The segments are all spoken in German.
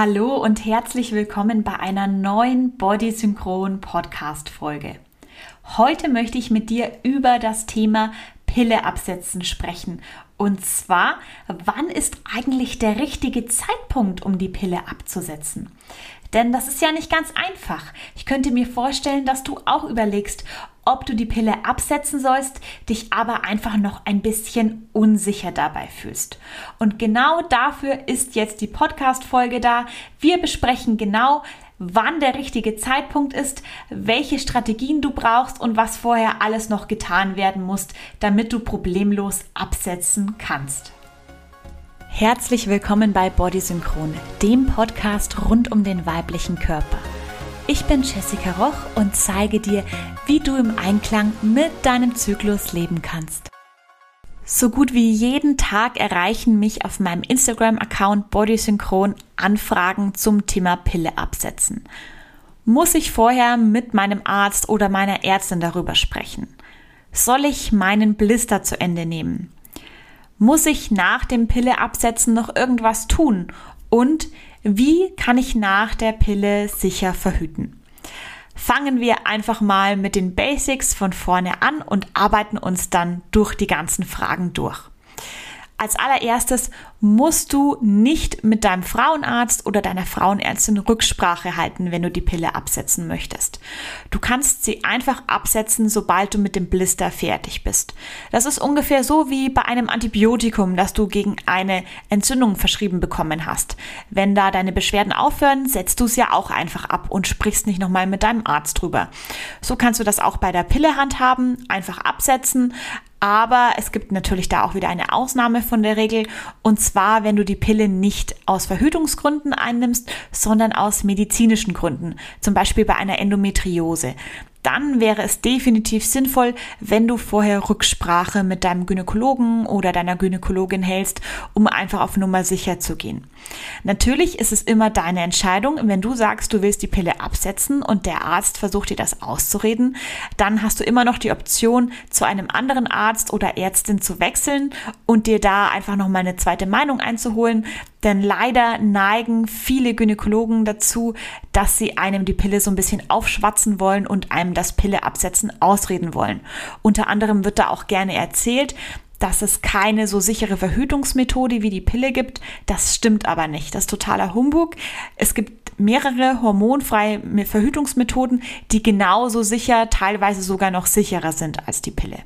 Hallo und herzlich willkommen bei einer neuen Body Synchron Podcast Folge. Heute möchte ich mit dir über das Thema Pille absetzen sprechen. Und zwar, wann ist eigentlich der richtige Zeitpunkt, um die Pille abzusetzen? Denn das ist ja nicht ganz einfach. Ich könnte mir vorstellen, dass du auch überlegst, ob du die Pille absetzen sollst, dich aber einfach noch ein bisschen unsicher dabei fühlst. Und genau dafür ist jetzt die Podcast-Folge da. Wir besprechen genau, wann der richtige Zeitpunkt ist, welche Strategien du brauchst und was vorher alles noch getan werden muss, damit du problemlos absetzen kannst. Herzlich willkommen bei Body Synchron, dem Podcast rund um den weiblichen Körper. Ich bin Jessica Roch und zeige dir, wie du im Einklang mit deinem Zyklus leben kannst. So gut wie jeden Tag erreichen mich auf meinem Instagram-Account Bodysynchron Anfragen zum Thema Pille absetzen. Muss ich vorher mit meinem Arzt oder meiner Ärztin darüber sprechen? Soll ich meinen Blister zu Ende nehmen? Muss ich nach dem Pille absetzen noch irgendwas tun? Und wie kann ich nach der Pille sicher verhüten? Fangen wir einfach mal mit den Basics von vorne an und arbeiten uns dann durch die ganzen Fragen durch. Als allererstes musst du nicht mit deinem Frauenarzt oder deiner Frauenärztin Rücksprache halten, wenn du die Pille absetzen möchtest. Du kannst sie einfach absetzen, sobald du mit dem Blister fertig bist. Das ist ungefähr so wie bei einem Antibiotikum, das du gegen eine Entzündung verschrieben bekommen hast. Wenn da deine Beschwerden aufhören, setzt du es ja auch einfach ab und sprichst nicht nochmal mit deinem Arzt drüber. So kannst du das auch bei der Pille handhaben, einfach absetzen, aber es gibt natürlich da auch wieder eine Ausnahme von der Regel. Und zwar, wenn du die Pille nicht aus Verhütungsgründen einnimmst, sondern aus medizinischen Gründen. Zum Beispiel bei einer Endometriose dann wäre es definitiv sinnvoll, wenn du vorher Rücksprache mit deinem Gynäkologen oder deiner Gynäkologin hältst, um einfach auf Nummer sicher zu gehen. Natürlich ist es immer deine Entscheidung. Wenn du sagst, du willst die Pille absetzen und der Arzt versucht dir das auszureden, dann hast du immer noch die Option, zu einem anderen Arzt oder Ärztin zu wechseln und dir da einfach nochmal eine zweite Meinung einzuholen. Denn leider neigen viele Gynäkologen dazu, dass sie einem die Pille so ein bisschen aufschwatzen wollen und einem das Pille absetzen ausreden wollen. Unter anderem wird da auch gerne erzählt, dass es keine so sichere Verhütungsmethode wie die Pille gibt. Das stimmt aber nicht. Das ist totaler Humbug. Es gibt mehrere hormonfreie Verhütungsmethoden, die genauso sicher, teilweise sogar noch sicherer sind als die Pille.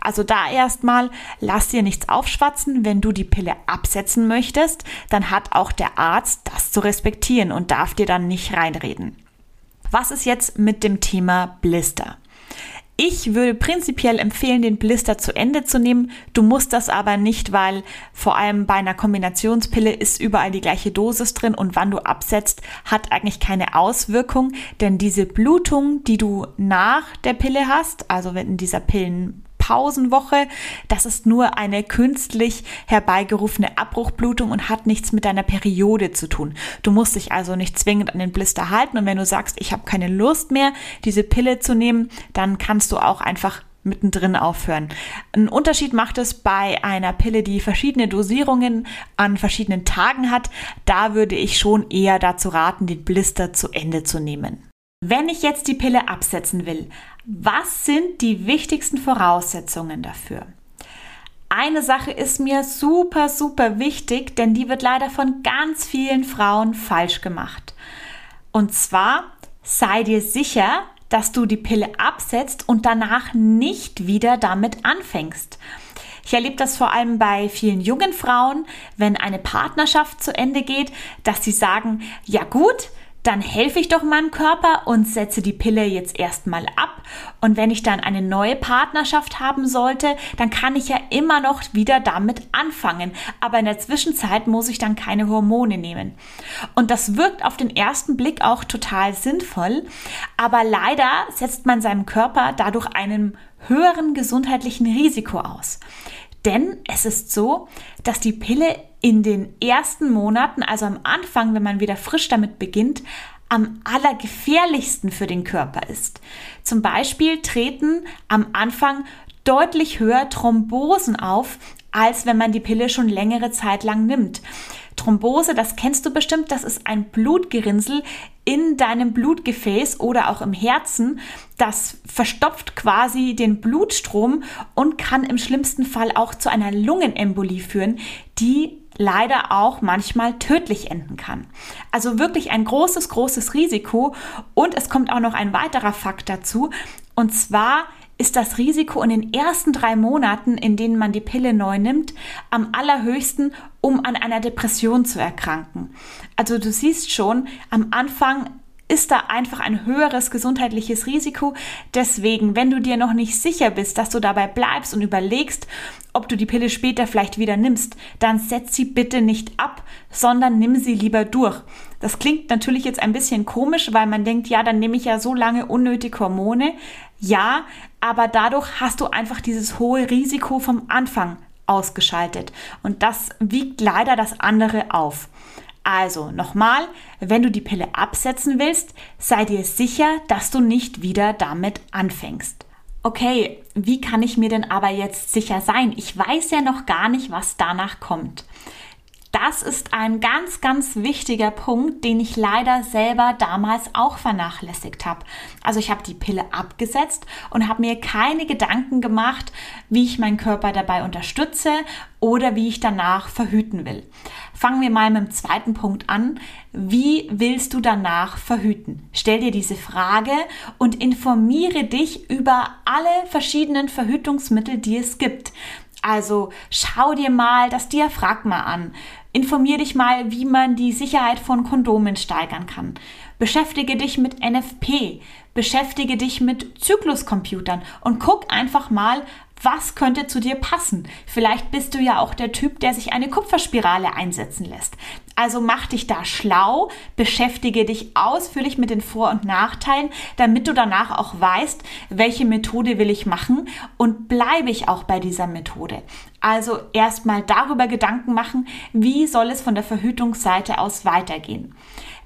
Also da erstmal, lass dir nichts aufschwatzen. Wenn du die Pille absetzen möchtest, dann hat auch der Arzt das zu respektieren und darf dir dann nicht reinreden. Was ist jetzt mit dem Thema Blister? Ich würde prinzipiell empfehlen, den Blister zu Ende zu nehmen. Du musst das aber nicht, weil vor allem bei einer Kombinationspille ist überall die gleiche Dosis drin und wann du absetzt, hat eigentlich keine Auswirkung, denn diese Blutung, die du nach der Pille hast, also wenn in dieser Pillen Pausenwoche. Das ist nur eine künstlich herbeigerufene Abbruchblutung und hat nichts mit deiner Periode zu tun. Du musst dich also nicht zwingend an den Blister halten und wenn du sagst, ich habe keine Lust mehr, diese Pille zu nehmen, dann kannst du auch einfach mittendrin aufhören. Ein Unterschied macht es bei einer Pille, die verschiedene Dosierungen an verschiedenen Tagen hat. Da würde ich schon eher dazu raten, den Blister zu Ende zu nehmen. Wenn ich jetzt die Pille absetzen will, was sind die wichtigsten Voraussetzungen dafür? Eine Sache ist mir super, super wichtig, denn die wird leider von ganz vielen Frauen falsch gemacht. Und zwar sei dir sicher, dass du die Pille absetzt und danach nicht wieder damit anfängst. Ich erlebe das vor allem bei vielen jungen Frauen, wenn eine Partnerschaft zu Ende geht, dass sie sagen, ja gut, dann helfe ich doch meinem Körper und setze die Pille jetzt erstmal ab. Und wenn ich dann eine neue Partnerschaft haben sollte, dann kann ich ja immer noch wieder damit anfangen. Aber in der Zwischenzeit muss ich dann keine Hormone nehmen. Und das wirkt auf den ersten Blick auch total sinnvoll. Aber leider setzt man seinem Körper dadurch einem höheren gesundheitlichen Risiko aus. Denn es ist so, dass die Pille in den ersten Monaten, also am Anfang, wenn man wieder frisch damit beginnt, am allergefährlichsten für den Körper ist. Zum Beispiel treten am Anfang deutlich höher Thrombosen auf, als wenn man die Pille schon längere Zeit lang nimmt. Thrombose, das kennst du bestimmt, das ist ein Blutgerinnsel in deinem Blutgefäß oder auch im Herzen. Das verstopft quasi den Blutstrom und kann im schlimmsten Fall auch zu einer Lungenembolie führen, die leider auch manchmal tödlich enden kann. Also wirklich ein großes, großes Risiko. Und es kommt auch noch ein weiterer Fakt dazu. Und zwar ist das Risiko in den ersten drei Monaten, in denen man die Pille neu nimmt, am allerhöchsten, um an einer Depression zu erkranken. Also du siehst schon, am Anfang ist da einfach ein höheres gesundheitliches Risiko. Deswegen, wenn du dir noch nicht sicher bist, dass du dabei bleibst und überlegst, ob du die Pille später vielleicht wieder nimmst, dann setz sie bitte nicht ab, sondern nimm sie lieber durch. Das klingt natürlich jetzt ein bisschen komisch, weil man denkt, ja, dann nehme ich ja so lange unnötig Hormone. Ja, aber dadurch hast du einfach dieses hohe Risiko vom Anfang ausgeschaltet. Und das wiegt leider das andere auf. Also nochmal, wenn du die Pille absetzen willst, sei dir sicher, dass du nicht wieder damit anfängst. Okay, wie kann ich mir denn aber jetzt sicher sein? Ich weiß ja noch gar nicht, was danach kommt. Das ist ein ganz, ganz wichtiger Punkt, den ich leider selber damals auch vernachlässigt habe. Also ich habe die Pille abgesetzt und habe mir keine Gedanken gemacht, wie ich meinen Körper dabei unterstütze oder wie ich danach verhüten will. Fangen wir mal mit dem zweiten Punkt an. Wie willst du danach verhüten? Stell dir diese Frage und informiere dich über alle verschiedenen Verhütungsmittel, die es gibt. Also schau dir mal das Diaphragma an. Informier dich mal, wie man die Sicherheit von Kondomen steigern kann. Beschäftige dich mit NFP. Beschäftige dich mit Zykluscomputern und guck einfach mal, was könnte zu dir passen? Vielleicht bist du ja auch der Typ, der sich eine Kupferspirale einsetzen lässt. Also mach dich da schlau, beschäftige dich ausführlich mit den Vor- und Nachteilen, damit du danach auch weißt, welche Methode will ich machen und bleibe ich auch bei dieser Methode. Also erstmal darüber Gedanken machen, wie soll es von der Verhütungsseite aus weitergehen.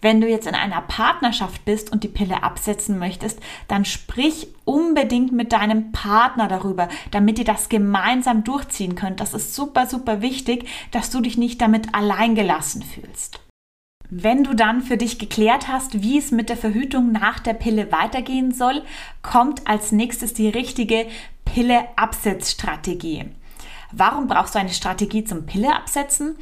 Wenn du jetzt in einer Partnerschaft bist und die Pille absetzen möchtest, dann sprich unbedingt mit deinem Partner darüber, damit ihr das gemeinsam durchziehen könnt. Das ist super, super wichtig, dass du dich nicht damit alleingelassen fühlst. Wenn du dann für dich geklärt hast, wie es mit der Verhütung nach der Pille weitergehen soll, kommt als nächstes die richtige Pille-Absetzstrategie. Warum brauchst du eine Strategie zum Pille absetzen?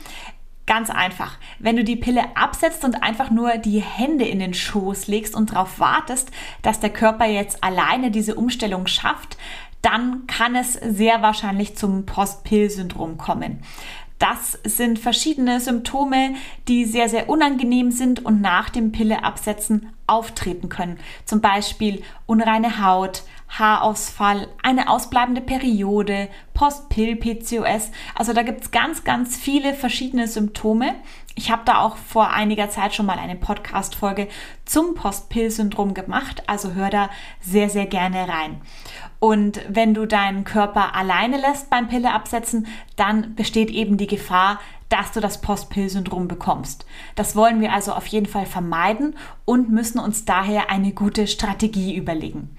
Ganz einfach. Wenn du die Pille absetzt und einfach nur die Hände in den Schoß legst und darauf wartest, dass der Körper jetzt alleine diese Umstellung schafft, dann kann es sehr wahrscheinlich zum Postpill-Syndrom kommen. Das sind verschiedene Symptome, die sehr, sehr unangenehm sind und nach dem Pilleabsetzen auftreten können. Zum Beispiel unreine Haut, Haarausfall, eine ausbleibende Periode, Postpill-PCOS. Also da gibt es ganz, ganz viele verschiedene Symptome. Ich habe da auch vor einiger Zeit schon mal eine Podcast-Folge zum Postpill-Syndrom gemacht, also hör da sehr, sehr gerne rein. Und wenn du deinen Körper alleine lässt beim Pille absetzen, dann besteht eben die Gefahr, dass du das Postpill-Syndrom bekommst. Das wollen wir also auf jeden Fall vermeiden und müssen uns daher eine gute Strategie überlegen.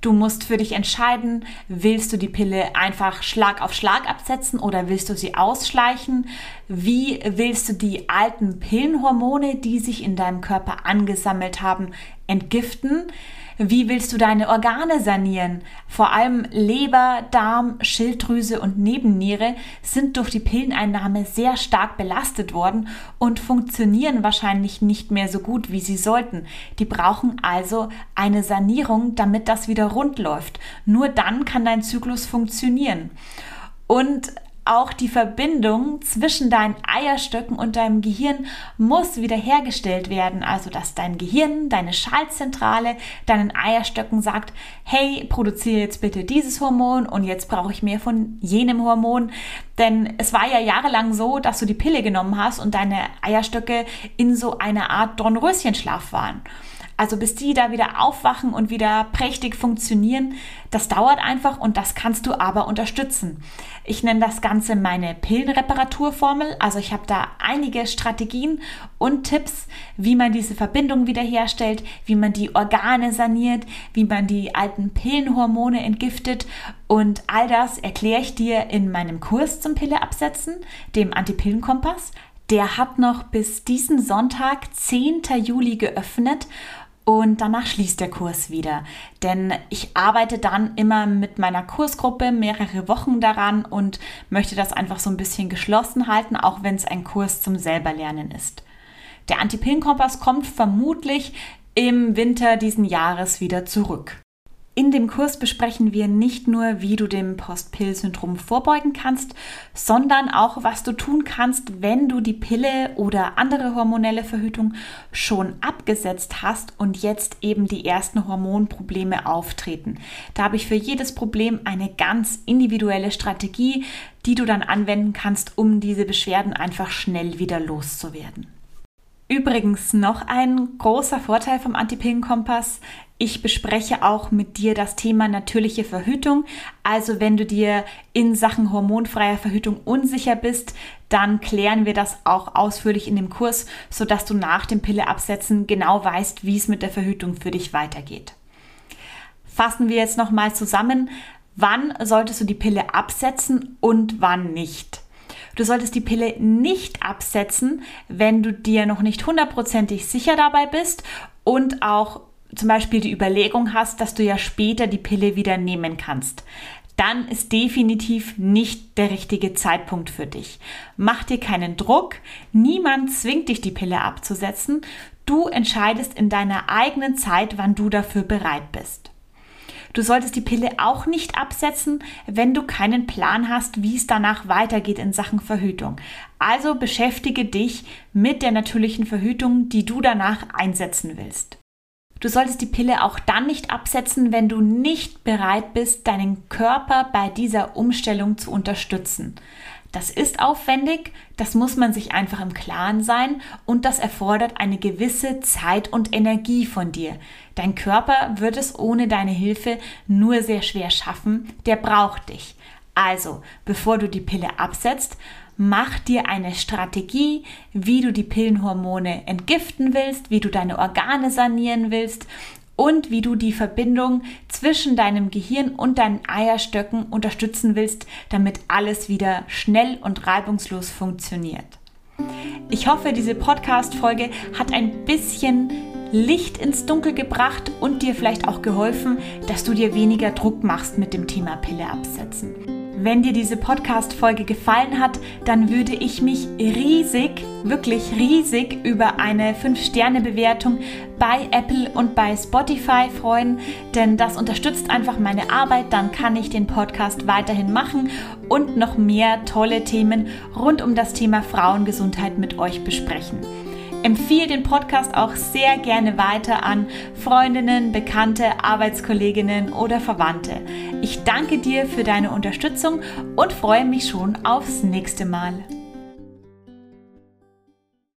Du musst für dich entscheiden, willst du die Pille einfach Schlag auf Schlag absetzen oder willst du sie ausschleichen? Wie willst du die alten Pillenhormone, die sich in deinem Körper angesammelt haben, entgiften? Wie willst du deine Organe sanieren? Vor allem Leber, Darm, Schilddrüse und Nebenniere sind durch die Pilleneinnahme sehr stark belastet worden und funktionieren wahrscheinlich nicht mehr so gut, wie sie sollten. Die brauchen also eine Sanierung, damit das wieder rund läuft. Nur dann kann dein Zyklus funktionieren. Und auch die Verbindung zwischen deinen Eierstöcken und deinem Gehirn muss wiederhergestellt werden. Also, dass dein Gehirn, deine Schaltzentrale, deinen Eierstöcken sagt, hey, produziere jetzt bitte dieses Hormon und jetzt brauche ich mehr von jenem Hormon. Denn es war ja jahrelang so, dass du die Pille genommen hast und deine Eierstöcke in so einer Art Dornröschenschlaf waren. Also bis die da wieder aufwachen und wieder prächtig funktionieren, das dauert einfach und das kannst du aber unterstützen. Ich nenne das Ganze meine Pillenreparaturformel. Also ich habe da einige Strategien und Tipps, wie man diese Verbindung wiederherstellt, wie man die Organe saniert, wie man die alten Pillenhormone entgiftet und all das erkläre ich dir in meinem Kurs zum Pille absetzen, dem Antipillenkompass. Der hat noch bis diesen Sonntag, 10. Juli, geöffnet und danach schließt der Kurs wieder. Denn ich arbeite dann immer mit meiner Kursgruppe mehrere Wochen daran und möchte das einfach so ein bisschen geschlossen halten, auch wenn es ein Kurs zum Selberlernen ist. Der Anti-Pillen-Kompass kommt vermutlich im Winter diesen Jahres wieder zurück. In dem Kurs besprechen wir nicht nur, wie du dem Post-Pill-Syndrom vorbeugen kannst, sondern auch, was du tun kannst, wenn du die Pille oder andere hormonelle Verhütung schon abgesetzt hast und jetzt eben die ersten Hormonprobleme auftreten. Da habe ich für jedes Problem eine ganz individuelle Strategie, die du dann anwenden kannst, um diese Beschwerden einfach schnell wieder loszuwerden. Übrigens noch ein großer Vorteil vom Antipillenkompass. Ich bespreche auch mit dir das Thema natürliche Verhütung. Also wenn du dir in Sachen hormonfreier Verhütung unsicher bist, dann klären wir das auch ausführlich in dem Kurs, sodass du nach dem Pilleabsetzen genau weißt, wie es mit der Verhütung für dich weitergeht. Fassen wir jetzt nochmal zusammen, wann solltest du die Pille absetzen und wann nicht. Du solltest die Pille nicht absetzen, wenn du dir noch nicht hundertprozentig sicher dabei bist und auch zum Beispiel die Überlegung hast, dass du ja später die Pille wieder nehmen kannst. Dann ist definitiv nicht der richtige Zeitpunkt für dich. Mach dir keinen Druck. Niemand zwingt dich, die Pille abzusetzen. Du entscheidest in deiner eigenen Zeit, wann du dafür bereit bist. Du solltest die Pille auch nicht absetzen, wenn du keinen Plan hast, wie es danach weitergeht in Sachen Verhütung. Also beschäftige dich mit der natürlichen Verhütung, die du danach einsetzen willst. Du solltest die Pille auch dann nicht absetzen, wenn du nicht bereit bist, deinen Körper bei dieser Umstellung zu unterstützen. Das ist aufwendig, das muss man sich einfach im Klaren sein und das erfordert eine gewisse Zeit und Energie von dir. Dein Körper wird es ohne deine Hilfe nur sehr schwer schaffen, der braucht dich. Also, bevor du die Pille absetzt, mach dir eine Strategie, wie du die Pillenhormone entgiften willst, wie du deine Organe sanieren willst und wie du die Verbindung zwischen deinem Gehirn und deinen Eierstöcken unterstützen willst, damit alles wieder schnell und reibungslos funktioniert. Ich hoffe, diese Podcast-Folge hat ein bisschen Licht ins Dunkel gebracht und dir vielleicht auch geholfen, dass du dir weniger Druck machst mit dem Thema Pille absetzen. Wenn dir diese Podcast-Folge gefallen hat, dann würde ich mich riesig, wirklich riesig über eine 5-Sterne-Bewertung bei Apple und bei Spotify freuen, denn das unterstützt einfach meine Arbeit. Dann kann ich den Podcast weiterhin machen und noch mehr tolle Themen rund um das Thema Frauengesundheit mit euch besprechen. Empfehle den Podcast auch sehr gerne weiter an Freundinnen, Bekannte, Arbeitskolleginnen oder Verwandte. Ich danke dir für deine Unterstützung und freue mich schon aufs nächste Mal.